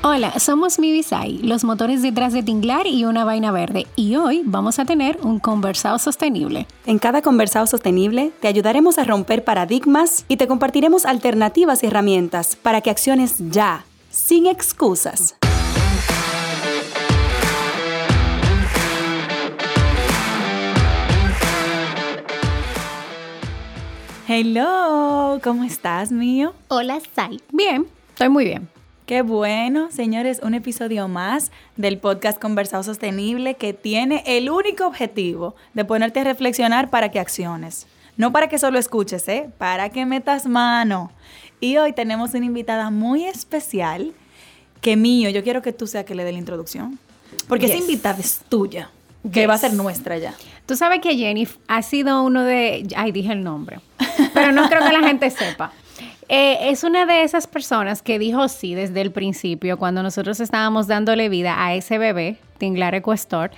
Hola, somos Mibisai, los motores detrás de Tinglar y una vaina verde, y hoy vamos a tener un conversado sostenible. En cada conversado sostenible te ayudaremos a romper paradigmas y te compartiremos alternativas y herramientas para que acciones ya, sin excusas. Hello, ¿cómo estás, mío? Hola, Sai. Bien, estoy muy bien. Qué bueno, señores, un episodio más del podcast Conversado Sostenible que tiene el único objetivo de ponerte a reflexionar para que acciones. No para que solo escuches, ¿eh? Para que metas mano. Y hoy tenemos una invitada muy especial que mío, yo quiero que tú seas que le dé la introducción. Porque esa invitada es tuya, que va a ser nuestra ya. Tú sabes que Jenny ha sido uno de... Ay, dije el nombre. Pero no creo que la gente sepa. Eh, es una de esas personas que dijo sí desde el principio, cuando nosotros estábamos dándole vida a ese bebé, Tinglar Equestor,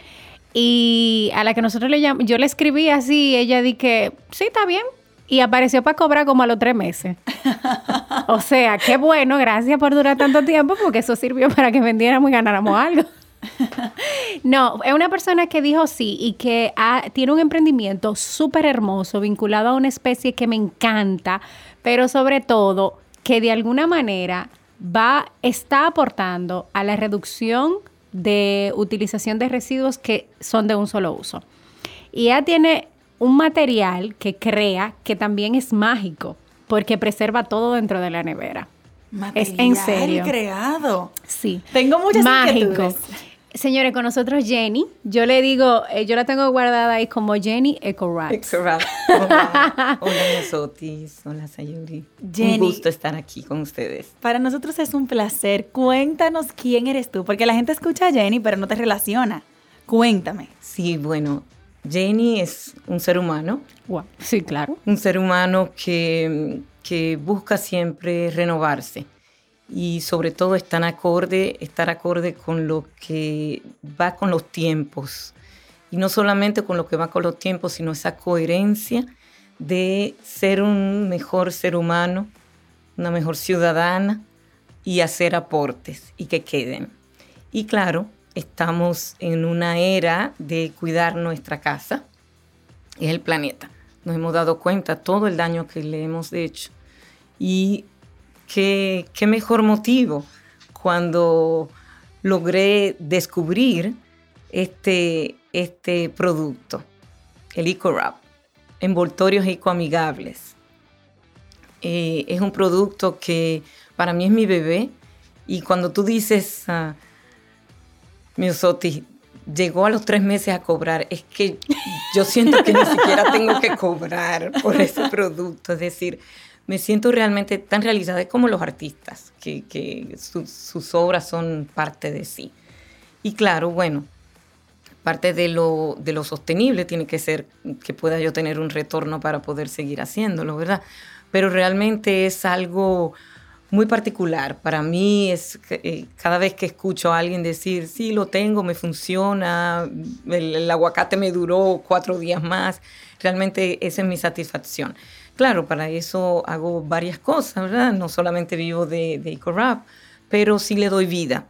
y a la que nosotros le llamamos, yo le escribí así, ella di que sí, está bien, y apareció para cobrar como a los tres meses. o sea, qué bueno, gracias por durar tanto tiempo, porque eso sirvió para que vendiéramos y ganáramos algo. no, es una persona que dijo sí y que tiene un emprendimiento súper hermoso vinculado a una especie que me encanta, pero sobre todo que de alguna manera va, está aportando a la reducción de utilización de residuos que son de un solo uso. Y ella tiene un material que crea que también es mágico, porque preserva todo dentro de la nevera. es en serio. creado. Sí. Tengo muchas Mágico. Señores, con nosotros Jenny. Yo le digo, eh, yo la tengo guardada ahí como Jenny Eco Rats. Hola, hola Sotis, hola Sayuri. Jenny, un gusto estar aquí con ustedes. Para nosotros es un placer. Cuéntanos quién eres tú, porque la gente escucha a Jenny, pero no te relaciona. Cuéntame. Sí, bueno, Jenny es un ser humano. Sí, claro. Un ser humano que, que busca siempre renovarse y sobre todo estar acorde, estar acorde con lo que va con los tiempos. Y no solamente con lo que va con los tiempos, sino esa coherencia de ser un mejor ser humano, una mejor ciudadana y hacer aportes y que queden. Y claro, estamos en una era de cuidar nuestra casa, es el planeta. Nos hemos dado cuenta todo el daño que le hemos hecho y qué, mejor motivo cuando logré descubrir este, este producto, el EcoWrap, envoltorios ecoamigables. Eh, es un producto que para mí es mi bebé y cuando tú dices, uh, Miosotti, llegó a los tres meses a cobrar, es que yo siento que ni siquiera tengo que cobrar por ese producto, es decir, me siento realmente tan realizada como los artistas, que, sus obras son parte de sí. Y claro, bueno, parte de lo, de lo sostenible tiene que ser que pueda yo tener un retorno para poder seguir haciéndolo, ¿verdad? Pero realmente es algo muy particular. Para mí es eh, cada vez que escucho a alguien decir, sí, lo tengo, me funciona, el aguacate me duró cuatro días más, realmente esa es mi satisfacción. Claro, para eso hago varias cosas, ¿verdad? No solamente vivo de, de EcoRap, pero sí le doy vida.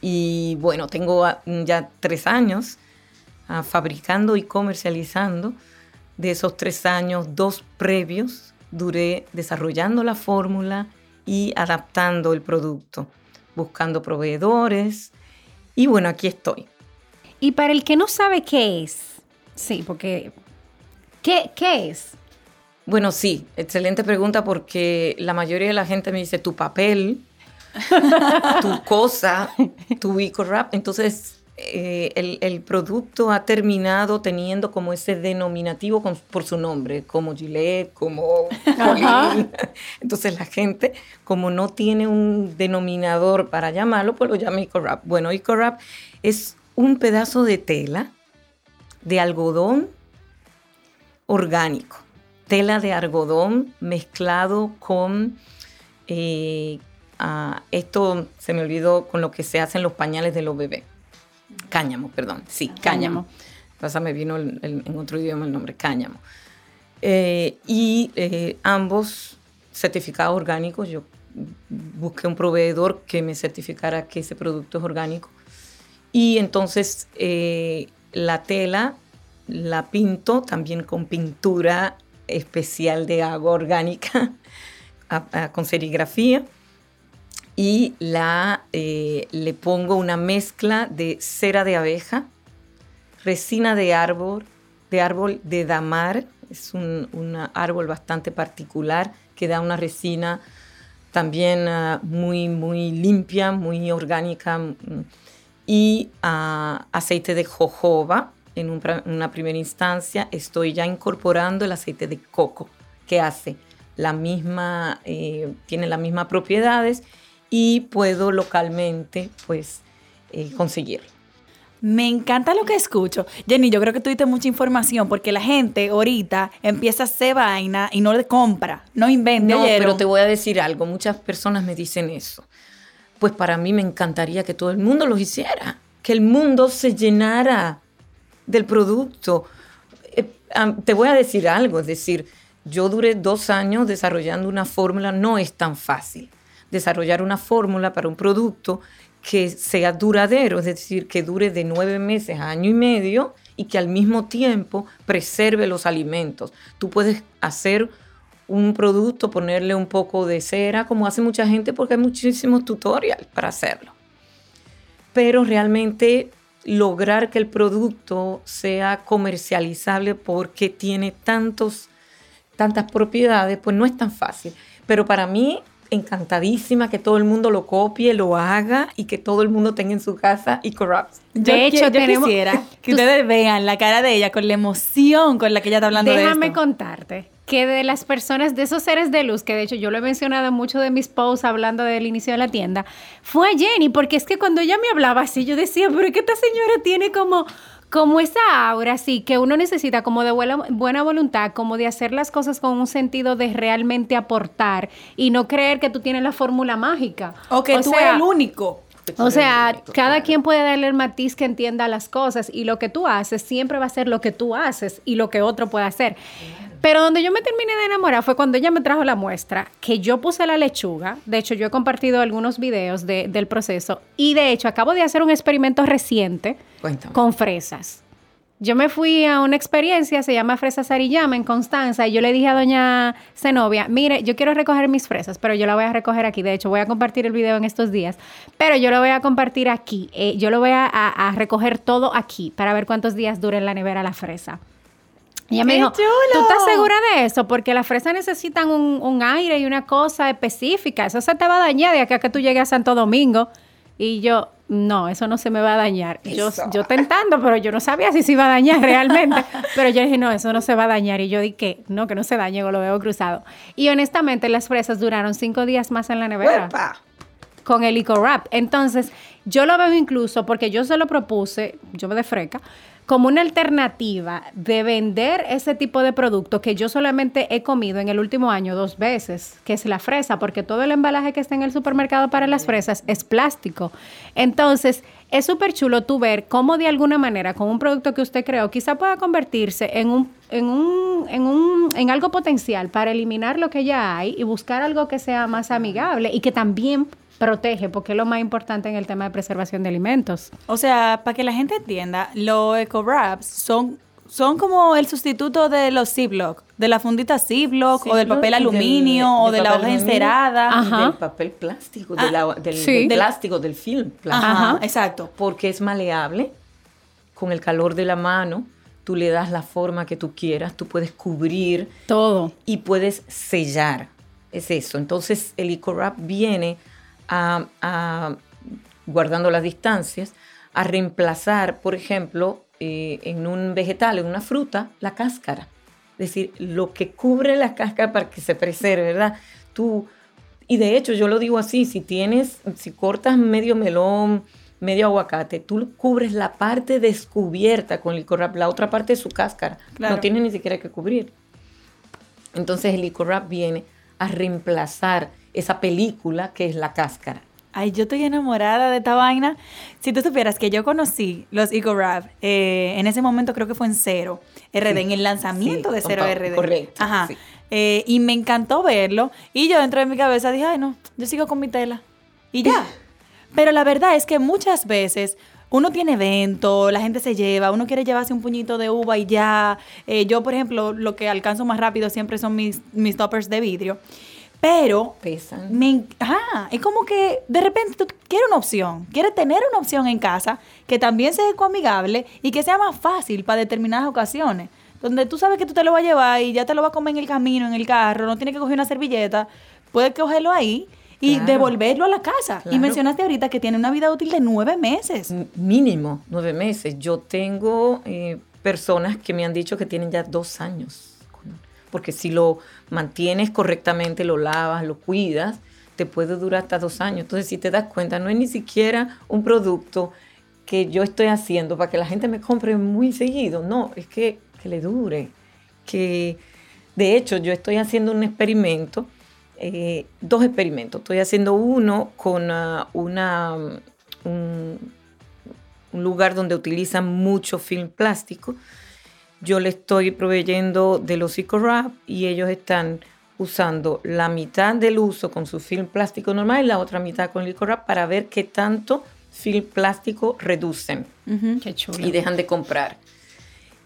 Y bueno, tengo ya tres años ah, fabricando y comercializando. De esos tres años, dos previos duré desarrollando la fórmula y adaptando el producto, buscando proveedores. Y bueno, aquí estoy. Y para el que no sabe qué es, sí, porque ¿qué, qué es? Bueno, sí, excelente pregunta porque la mayoría de la gente me dice tu papel, tu cosa, tu eco-rap. Entonces, eh, el, producto ha terminado teniendo como ese denominativo por su nombre, como Gillette, como Entonces la gente, como no tiene un denominador para llamarlo, pues lo llama eco-rap. Bueno, eco-rap es un pedazo de tela de algodón orgánico, tela de algodón mezclado con, eh, ah, esto se me olvidó, con lo que se hacen los pañales de los bebés. Cáñamo, perdón, sí, cáñamo. Pasa, me vino en otro idioma el nombre, cáñamo. Eh, y eh, ambos certificados orgánicos, yo busqué un proveedor que me certificara que ese producto es orgánico. Y entonces la tela la pinto también con pintura especial de agua orgánica, con serigrafía. Y la, eh, le pongo una mezcla de cera de abeja, resina de árbol, de árbol de damar, es un, árbol bastante particular que da una resina también ah, muy, muy limpia, muy orgánica, mm, y ah, aceite de jojoba, en una primera instancia estoy ya incorporando el aceite de coco que hace la misma, eh, tiene las mismas propiedades y puedo localmente pues eh, conseguirlo. Me encanta lo que escucho. Jenny, yo creo que tú diste mucha información porque la gente ahorita empieza a hacer vaina y no le compra, no inventa. No, pero te voy a decir algo. Muchas personas me dicen eso. Pues para mí me encantaría que todo el mundo lo hiciera, que el mundo se llenara del producto. Eh, te voy a decir algo, es decir, yo duré dos años desarrollando una fórmula, no es tan fácil desarrollar una fórmula para un producto que sea duradero, es decir, que dure de nueve meses a año y medio y que al mismo tiempo preserve los alimentos. Tú puedes hacer un producto, ponerle un poco de cera, como hace mucha gente, porque hay muchísimos tutoriales para hacerlo. Pero realmente lograr que el producto sea comercializable porque tiene tantos, tantas propiedades, pues no es tan fácil. Pero para mí, encantadísima que todo el mundo lo copie, lo haga y que todo el mundo tenga en su casa y corrupts. De hecho, yo quisiera que ustedes vean la cara de ella con la emoción con la que ella está hablando de esto. Déjame contarte que de las personas, de esos seres de luz, que de hecho yo lo he mencionado en muchos de mis posts hablando del inicio de la tienda, fue Jenny, porque es que cuando ella me hablaba así, yo decía, pero es que esta señora tiene como, como esa aura, así, que uno necesita como de buena, buena voluntad, como de hacer las cosas con un sentido de realmente aportar y no creer que tú tienes la fórmula mágica. O que tú eres el único. O sea, cada quien puede darle el matiz que entienda las cosas y lo que tú haces siempre va a ser lo que tú haces y lo que otro puede hacer. Pero donde yo me terminé de enamorar fue cuando ella me trajo la muestra, que yo puse la lechuga. De hecho, yo he compartido algunos videos del proceso. Y de hecho, acabo de hacer un experimento reciente con fresas. Yo me fui a una experiencia, se llama Fresa Sariyama en Constanza, y yo le dije a doña Zenobia, mire, yo quiero recoger mis fresas, pero yo la voy a recoger aquí. De hecho, voy a compartir el video en estos días, pero yo lo voy a compartir aquí. Eh, yo lo voy a, a recoger todo aquí para ver cuántos días dura en la nevera la fresa. Y ella me dijo, ¿tú estás segura de eso? Porque las fresas necesitan un, aire y una cosa específica. Eso se te va a dañar de aquí a que tú llegues a Santo Domingo. Y yo, no, eso no se me va a dañar. Yo, yo tentando, pero yo no sabía si se iba a dañar realmente. pero yo dije, no, eso no se va a dañar. Y yo dije, no, que no se dañe, o lo veo cruzado. Y honestamente, las fresas duraron cinco días más en la nevera. Con el Eco Wrap. Entonces, yo lo veo incluso porque yo se lo propuse, yo me de freca, como una alternativa de vender ese tipo de producto que yo solamente he comido en el último año dos veces, que es la fresa, porque todo el embalaje que está en el supermercado para las fresas es plástico. Entonces, es súper chulo tú ver cómo de alguna manera con un producto que usted creó quizá pueda convertirse en un, en un, en un, en algo potencial para eliminar lo que ya hay y buscar algo que sea más amigable y que también protege, porque es lo más importante en el tema de preservación de alimentos. O sea, para que la gente entienda, los eco wraps son, son como el sustituto de los Ziploc, de la fundita Ziploc o del papel aluminio o de la hoja encerada. Del papel plástico, ah, del, plástico, del film plástico. Ajá, exacto. Porque es maleable, con el calor de la mano, tú le das la forma que tú quieras, tú puedes cubrir todo y puedes sellar. Es eso. Entonces el eco wrap viene a, guardando las distancias, a reemplazar, por ejemplo, eh, en un vegetal, en una fruta, la cáscara. Es decir, lo que cubre la cáscara para que se preserve, ¿verdad? Tú, y de hecho, yo lo digo así, si tienes, si cortas medio melón, medio aguacate, tú cubres la parte descubierta con licor wrap, la otra parte es su cáscara. Claro. No tiene ni siquiera que cubrir. Entonces el licor wrap viene a reemplazar esa película que es la cáscara. Ay, yo estoy enamorada de esta vaina. Si tú supieras que yo conocí los Eco Wrap, eh, en ese momento creo que fue en Cero RD, Sí. en el lanzamiento Sí, de Cero RD. correcto, Ajá. sí. Eh, y me encantó verlo. Y yo dentro de mi cabeza dije, ay, no, yo sigo con mi tela. Y ya. Pero la verdad es que muchas veces uno tiene evento, la gente se lleva, uno quiere llevarse un puñito de uva y ya. Eh, yo, por ejemplo, lo que alcanzo más rápido siempre son mis, mis toppers de vidrio. Pero Pesan. me, ajá, es como que de repente tú quieres una opción, quieres tener una opción en casa que también sea ecoamigable y que sea más fácil para determinadas ocasiones. Donde tú sabes que tú te lo vas a llevar y ya te lo vas a comer en el camino, en el carro, no tienes que coger una servilleta, puedes cogerlo ahí y Claro. devolverlo a la casa. Y mencionaste ahorita que tiene una vida útil de nueve meses. M- Mínimo nueve meses. Yo tengo eh, personas que me han dicho que tienen ya dos años. Porque si lo mantienes correctamente, lo lavas, lo cuidas, te puede durar hasta dos años. Entonces, si te das cuenta, no es ni siquiera un producto que yo estoy haciendo para que la gente me compre muy seguido. No, es que, que le dure. Que, de hecho, yo estoy haciendo un experimento, eh, dos experimentos. Estoy haciendo uno con ah, una, un, un lugar donde utilizan mucho film plástico. Yo le estoy proveyendo de los Wrap y ellos están usando la mitad del uso con su film plástico normal y la otra mitad con Wrap para ver qué tanto film plástico reducen Ujú. Qué chulo. y dejan de comprar.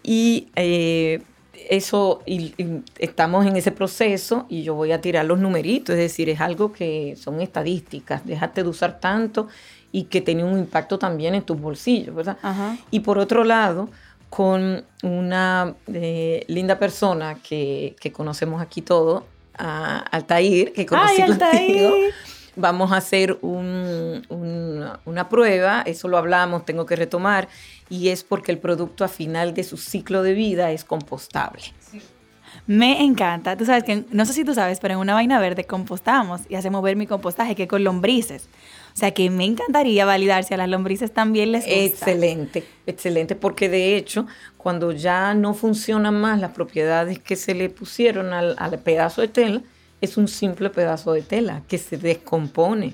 Y eh, eso, y- y estamos en ese proceso y yo voy a tirar los numeritos, es decir, es algo que son estadísticas, déjate de usar tanto y que tiene un impacto también en tus bolsillos, ¿verdad? Ajá. Y por otro lado, con una eh, linda persona que, que conocemos aquí todos, a Altair, que conocí Ay, contigo, Altair. vamos a hacer un- un- una prueba, eso lo hablamos, tengo que retomar, y es porque el producto a final de su ciclo de vida es compostable. Me encanta. Tú sabes que, no sé si tú sabes, pero en una vaina verde compostamos y hacemos ver mi compostaje que con lombrices. O sea que me encantaría validar si a las lombrices también les gusta. Excelente, excelente, porque de hecho, cuando ya no funcionan más las propiedades que se le pusieron al, al pedazo de tela, es un simple pedazo de tela que se descompone.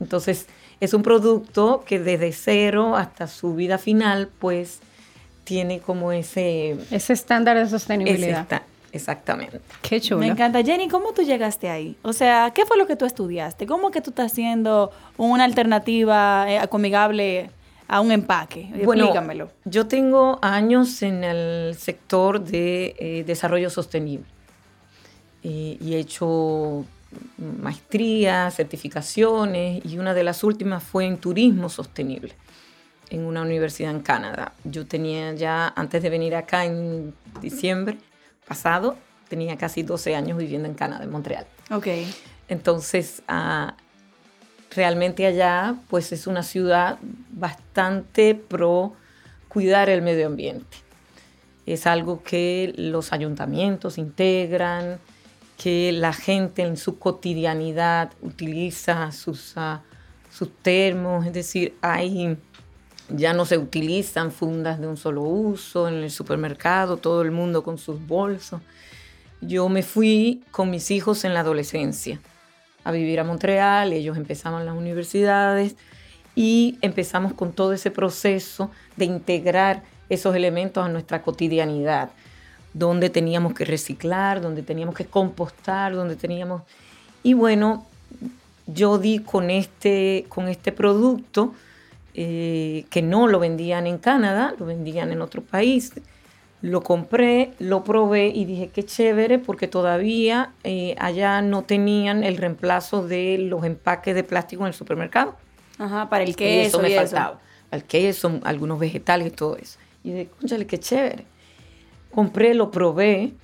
Entonces, es un producto que desde cero hasta su vida final, pues, tiene como ese... Ese estándar de sostenibilidad. Exactamente. Qué chulo. Me encanta. Jenny, ¿cómo tú llegaste ahí? O sea, ¿qué fue lo que tú estudiaste? ¿Cómo que tú estás haciendo una alternativa eh, amigable a un empaque? Explícamelo. Yo tengo años en el sector de eh, desarrollo sostenible Eh, y he hecho maestrías, certificaciones y una de las últimas fue en turismo sostenible en una universidad en Canadá. Yo tenía ya, antes de venir acá en diciembre pasado, tenía casi 12 años viviendo en Canadá, en Montreal. Ok. Entonces, ah, realmente allá, pues es una ciudad bastante pro cuidar el medio ambiente. Es algo que los ayuntamientos integran, que la gente en su cotidianidad utiliza sus, ah, sus termos, es decir, hay, ya no se utilizan fundas de un solo uso en el supermercado, todo el mundo con sus bolsos. Yo me fui con mis hijos en la adolescencia a vivir a Montreal, ellos empezaban las universidades y empezamos con todo ese proceso de integrar esos elementos a nuestra cotidianidad, donde teníamos que reciclar, donde teníamos que compostar, donde teníamos... Y bueno, yo di con este, con este producto eh, que no lo vendían en Canadá, lo vendían en otro país. Lo compré, lo probé y dije qué chévere porque todavía eh, allá no tenían el reemplazo de los empaques de plástico en el supermercado. Ajá, para el Y queso eso me y eso. faltaba. El queso, algunos vegetales y todo eso. Y dije, cónchale, qué chévere. Compré, lo probé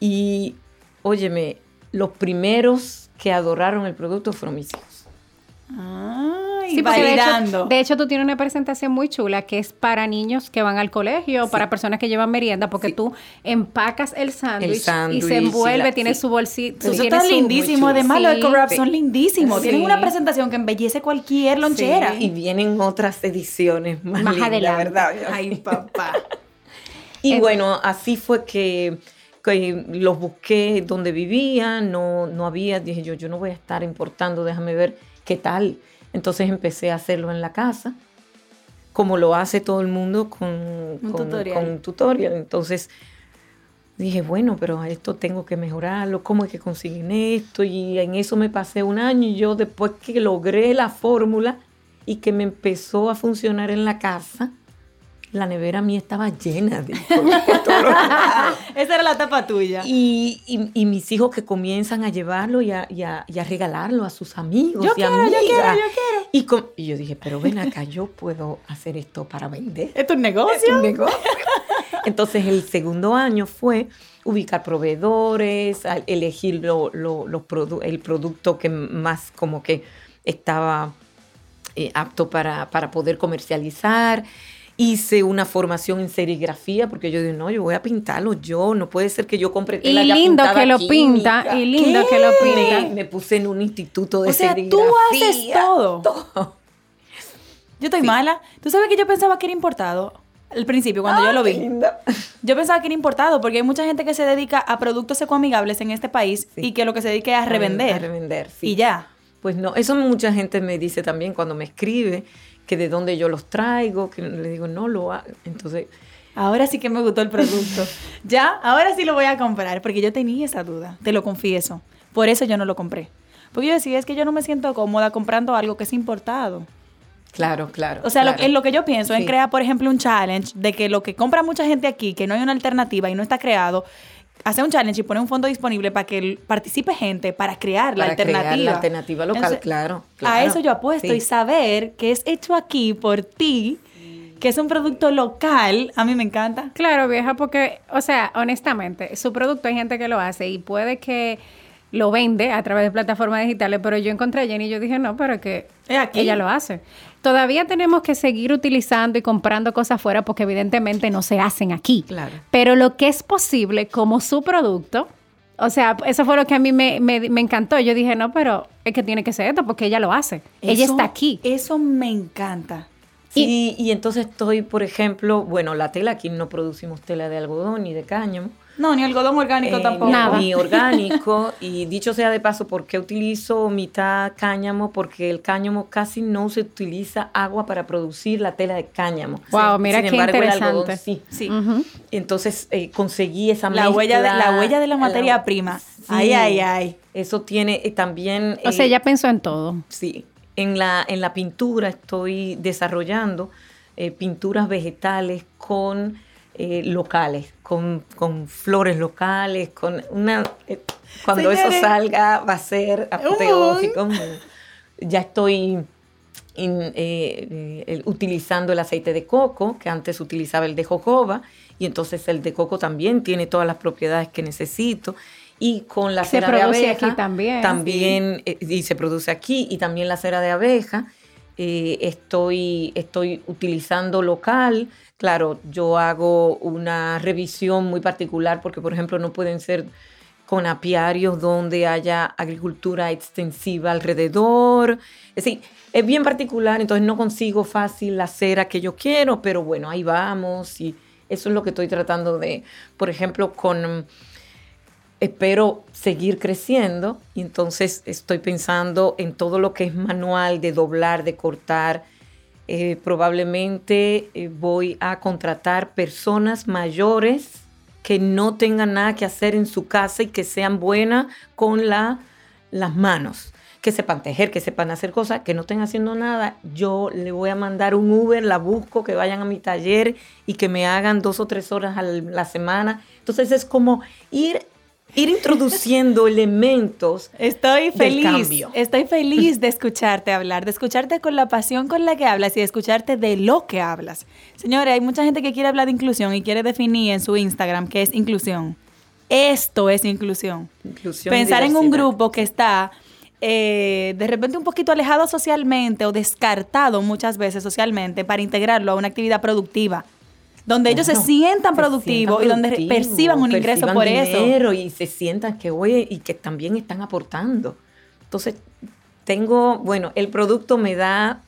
y, óyeme, los primeros que adoraron el producto fueron mis hijos. Ay, y Sí, de hecho, de hecho, tú tienes una presentación muy chula que es para niños que van al colegio, para personas que llevan merienda, porque tú empacas el sándwich y se y envuelve, la- tiene sí. su bolsito. Eso está su- lindísimo. Además, los Sí. eco-wraps son lindísimos. Sí. Tienen una presentación que embellece cualquier lonchera. Y vienen otras ediciones más, Más lindas, adelante. ¿verdad? Ay, papá. Y Eh, bueno, así fue que, que los busqué donde vivía, no, no había, dije yo, yo no voy a estar importando, déjame ver qué tal. Entonces empecé a hacerlo en la casa, como lo hace todo el mundo con Un con- tutorial. con un tutorial. Entonces dije, bueno, pero esto tengo que mejorarlo, ¿cómo es que consiguen esto? Y en eso me pasé un año y yo después que logré la fórmula y que me empezó a funcionar en la casa, la nevera mía estaba llena de. Esa era la tapa tuya. y, y- y mis hijos que comienzan a llevarlo y a, y a- regalarlo a sus amigos Yo y quiero, yo quiero, yo quiero. Y, con- y yo dije, pero ven acá, yo puedo hacer esto para vender. ¿Es tu negocio? Es un negocio. Entonces el segundo año fue ubicar proveedores, elegir lo- lo- los produ- el producto que más como que estaba eh, apto para, para poder comercializar. Hice una formación en serigrafía porque yo dije, no, yo voy a pintarlo yo, no puede ser que yo compre Y lindo que lo química". pinta, y lindo que lo pinta. Me, me puse en un instituto de O sea, tú serigrafía. haces todo. todo. Yo estoy mala. ¿Tú sabes que yo pensaba que era importado? Al principio, cuando yo lo vi. Linda. Yo pensaba que era importado porque hay mucha gente que se dedica a productos ecoamigables en este país Sí. y que lo que se dedica es a revender. A revender, sí. Y ya. Pues no, eso mucha gente me dice también cuando me escribe que de dónde yo los traigo, que le digo, no lo hago. Entonces, Ahora sí que me gustó el producto. ya, ahora sí lo voy a comprar porque yo tenía esa duda, te lo confieso. Por eso yo no lo compré. Porque yo decía, es que yo no me siento cómoda comprando algo que es importado. claro, claro. O sea, lo, en que yo pienso en Sí. crear, por ejemplo, un challenge de que lo que compra mucha gente aquí, que no hay una alternativa y no está creado, hacer un challenge y poner un fondo disponible para que participe gente para crear la Para crear alternativa. la alternativa local, claro, A eso yo apuesto Sí. y saber que es hecho aquí por ti, que es un producto local, a mí me encanta. Claro, vieja, porque, o sea, honestamente, su producto hay gente que lo hace y puede que lo vende a través de plataformas digitales, pero yo encontré a Jenny y yo dije, no, pero que aquí. ella lo hace. Todavía tenemos que seguir utilizando y comprando cosas afuera porque evidentemente no se hacen aquí. Claro. Pero lo que es posible como su producto, o sea, eso fue lo que a mí me, me- me encantó. Yo dije, no, pero es que tiene que ser esto porque ella lo hace. ella está aquí. Eso me encanta. Sí, y entonces estoy, por ejemplo, bueno, la tela, aquí no producimos tela de algodón ni de cáñamo. No, ni algodón orgánico Eh, tampoco. ni- Nada. Ni orgánico. y dicho sea de paso, ¿por qué utilizo mitad cáñamo? Porque el cáñamo casi no se utiliza agua para producir la tela de cáñamo. Wow, mira Sin qué embargo, el algodón sí. Sí. Entonces eh, conseguí esa La mezcla. huella de- la huella de la materia prima. Ay, ay, ay. Eso tiene eh, también... O sea, ella pensó en todo. Sí, en la, en la pintura estoy desarrollando eh, pinturas vegetales con eh, locales, con, con flores locales, con una... eh, cuando Señores. eso salga va a ser apoteósico. Ya estoy in- eh, utilizando el aceite de coco, que antes utilizaba el de jojoba, y entonces el de coco también tiene todas las propiedades que necesito. Y con la Se cera de produce abeja aquí también. también eh, y se produce aquí y también la cera de abeja eh, estoy estoy utilizando local. Claro yo hago una revisión muy particular porque por ejemplo no pueden ser con apiarios donde haya agricultura extensiva alrededor. Es decir es bien particular entonces no consigo fácil la cera que yo quiero pero bueno ahí vamos y eso es lo que estoy tratando de por ejemplo con espero seguir creciendo y entonces estoy pensando en todo lo que es manual de doblar, de cortar. Eh, probablemente eh, voy a contratar personas mayores que no tengan nada que hacer en su casa y que sean buenas con la, las manos, que sepan tejer, que sepan hacer cosas, que no estén haciendo nada. Yo le voy a mandar un Uber, la busco, que vayan a mi taller y que me hagan dos o tres horas a la semana. Entonces es como ir ir introduciendo elementos. Estoy del feliz, cambio. estoy feliz de escucharte hablar, de escucharte con la pasión con la que hablas y de escucharte de lo que hablas. Señores, hay mucha gente que quiere hablar de inclusión y quiere definir en su Instagram qué es inclusión. Esto es inclusión. Inclusión Pensar en un grupo que está eh, de repente un poquito alejado socialmente o descartado muchas veces socialmente para integrarlo a una actividad productiva. Donde ellos se sientan se productivos sientan y donde perciban un ingreso perciban por eso. Y se sientan que, oye, y que también están aportando. Entonces, tengo, bueno, el producto me da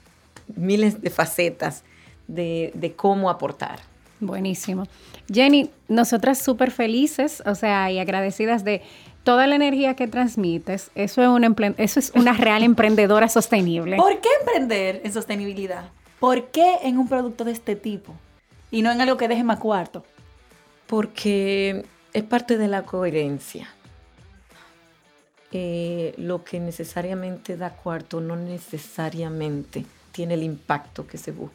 miles de facetas de, de cómo aportar. Buenísimo. Jenny, nosotras súper felices, o sea, y agradecidas de toda la energía que transmites. Eso es una, eso es una real emprendedora sostenible. ¿Por qué emprender en sostenibilidad? ¿Por qué en un producto de este tipo? Y no en algo que deje más cuarto. Porque es parte de la coherencia. Eh, lo que necesariamente da cuarto no necesariamente tiene el impacto que se busca.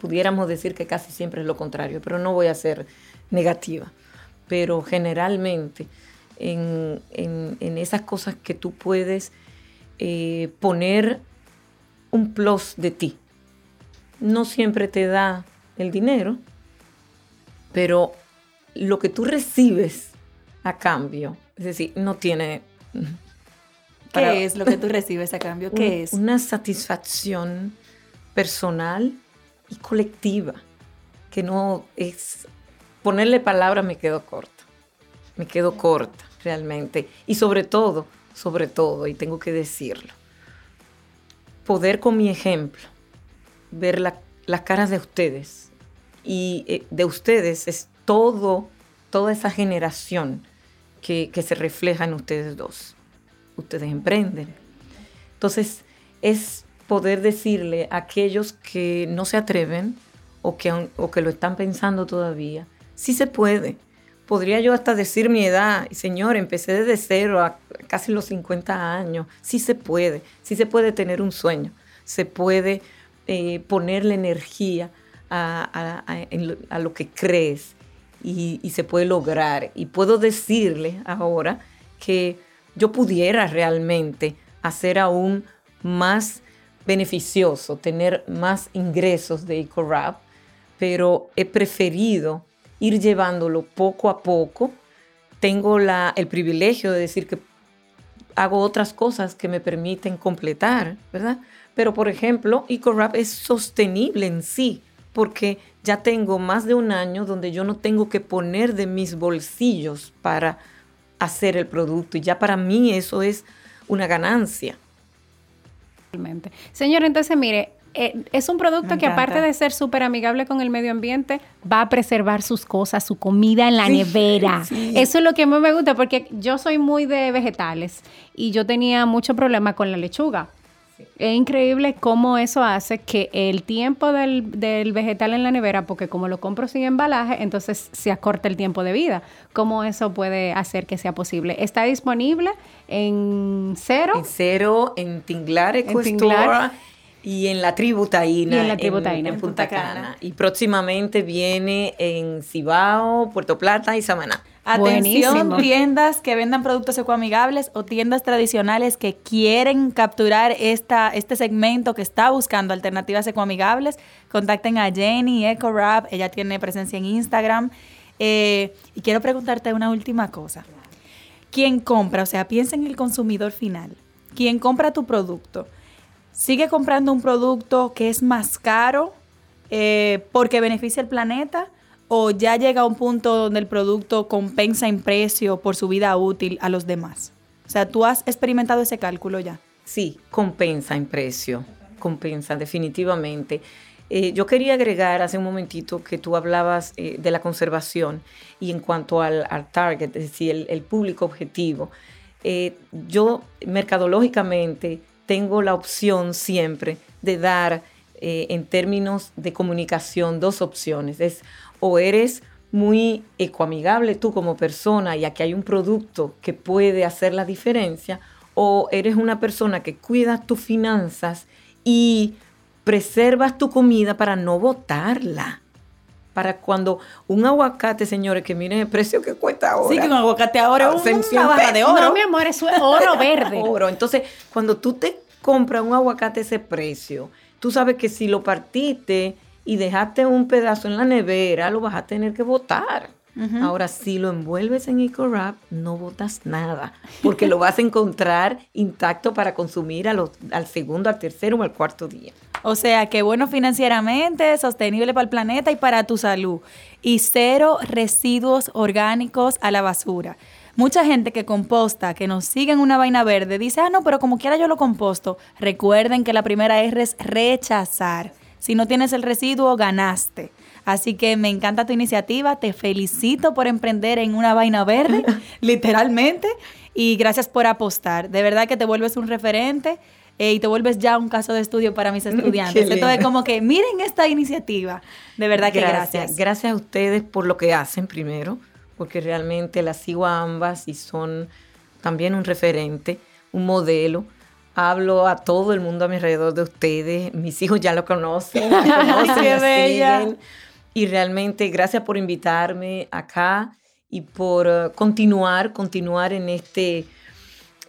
Pudiéramos decir que casi siempre es lo contrario, pero no voy a ser negativa. Pero generalmente en, en- esas cosas que tú puedes eh, poner un plus de ti. No siempre te da el dinero, pero lo que tú recibes a cambio, es decir, no tiene... ¿Qué Para- es lo que tú recibes a cambio? ¿Qué un- es? Una satisfacción personal y colectiva, que no es... Ponerle palabras me quedo corta, me quedo corta realmente. Y sobre todo, sobre todo, y tengo que decirlo, poder con mi ejemplo ver la- las caras de ustedes y eh, de ustedes es todo, toda esa generación que, que se refleja en ustedes dos. Ustedes emprenden. Entonces, es poder decirle a aquellos que no se atreven o que, o que lo están pensando todavía, sí se puede. Podría yo hasta decir mi edad, señor, empecé desde cero a casi los 50 años. Sí se puede, sí se puede tener un sueño, se puede eh, ponerle energía a, lo, que crees y, y se puede lograr. Y puedo decirle ahora que yo pudiera realmente hacer aún más beneficioso, tener más ingresos de EcoRap, pero he preferido ir llevándolo poco a poco. Tengo la, el privilegio de decir que hago otras cosas que me permiten completar, ¿verdad? Pero, por ejemplo, EcoRap es sostenible en sí, porque ya tengo más de un año donde yo no tengo que poner de mis bolsillos para hacer el producto y ya para mí eso es una ganancia. Realmente. Señor, entonces mire, eh, es un producto que aparte de ser súper amigable con el medio ambiente, va a preservar sus cosas, su comida en la Sí, nevera. sí. Eso es lo que más me gusta porque yo soy muy de vegetales y yo tenía mucho problema con la lechuga. Es increíble cómo eso hace que el tiempo del, del vegetal en la nevera, porque como lo compro sin embalaje, entonces se acorta el tiempo de vida. ¿Cómo eso puede hacer que sea posible? Está disponible en cero. En cero, en Tinglar Eco Tinglar. Store y en la Tribu Taína. Y en la Tribu Taína, en en Punta Punta Cana. Cana. Y próximamente viene en Cibao, Puerto Plata y Samaná. Atención, Buenísimo. tiendas que vendan productos ecoamigables o tiendas tradicionales que quieren capturar esta, este segmento que está buscando alternativas ecoamigables. Contacten a Jenny EcoWrap, ella tiene presencia en Instagram. Eh, y quiero preguntarte una última cosa. ¿Quién compra? O sea, piensa en el consumidor final. ¿Quién compra tu producto? ¿Sigue comprando un producto que es más caro eh, porque beneficia al planeta? ¿O ya llega a un punto donde el producto compensa en precio por su vida útil a los demás? O sea, ¿tú has experimentado ese cálculo ya? Sí, compensa en precio, compensa definitivamente. Eh, yo quería agregar hace un momentito que tú hablabas eh, de la conservación y en cuanto al, target, es decir, el, público objetivo. yo mercadológicamente tengo la opción siempre de dar eh, en términos de comunicación dos opciones. Es o eres muy ecoamigable tú como persona y aquí hay un producto que puede hacer la diferencia, o eres una persona que cuida tus finanzas y preservas tu comida para no botarla. Para cuando un aguacate, señores, que miren el precio que cuesta ahora. Sí, que un aguacate ahora es una barra de oro. No, mi amor, eso es oro verde. Oro. Entonces, cuando tú te compras un aguacate a ese precio, tú sabes que si lo partiste y dejaste un pedazo en la nevera, lo vas a tener que botar. Ahora, si lo envuelves en EcoWrap, no botas nada, porque lo vas a encontrar intacto para consumir al segundo, al tercero o al cuarto día. O sea, que bueno financieramente, sostenible para el planeta y para tu salud. Y cero residuos orgánicos a la basura. Mucha gente que composta, que nos sigue en una vaina verde, dice, ah, no, pero como quiera yo lo composto. Recuerden que la primera R es rechazar. Si no tienes el residuo, ganaste. Así que me encanta tu iniciativa, te felicito por emprender en una vaina verde, literalmente, y gracias por apostar. De verdad que te vuelves un referente eh, y te vuelves ya un caso de estudio para mis estudiantes. Entonces, como que miren esta iniciativa. De verdad que gracias. Gracias a ustedes por lo que hacen primero, porque realmente las sigo a ambas y son también un referente, un modelo hablo a todo el mundo a mi alrededor de ustedes. Mis hijos ya lo conocen, conocen, Qué bella. Y realmente gracias por invitarme acá y por uh, continuar, continuar en este,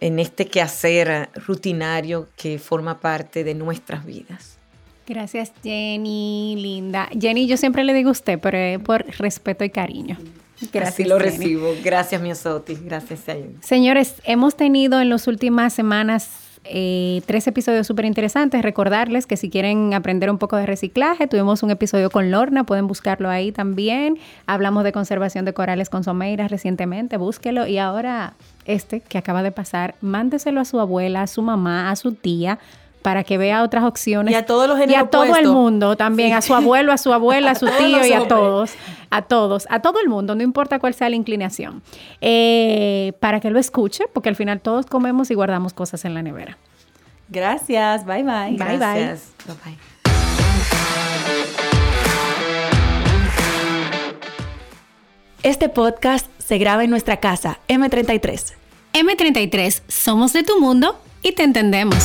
en este quehacer rutinario que forma parte de nuestras vidas. Gracias Jenny, linda. Jenny, yo siempre le digo a usted, pero por respeto y cariño. Gracias. Así lo recibo. Gracias, mi Sotis. Gracias, Señores, hemos tenido en las últimas semanas eh, tres episodios súper interesantes. Recordarles que si quieren aprender un poco de reciclaje, tuvimos un episodio con Lorna, pueden buscarlo ahí también. Hablamos de conservación de corales con Someira recientemente, búsquelo. Y ahora este que acaba de pasar, mándeselo a su abuela, a su mamá, a su tía para que vea otras opciones. Y a todos los Y a todo el mundo también, a su abuelo, a su abuela, a su tío y a todos, a todos, a todo el mundo, no importa cuál sea la inclinación, eh, para que lo escuche, porque al final todos comemos y guardamos cosas en la nevera. Gracias, bye bye. Bye bye. Bye bye. Este podcast se graba en nuestra casa, M33. M33, somos de tu mundo y te entendemos.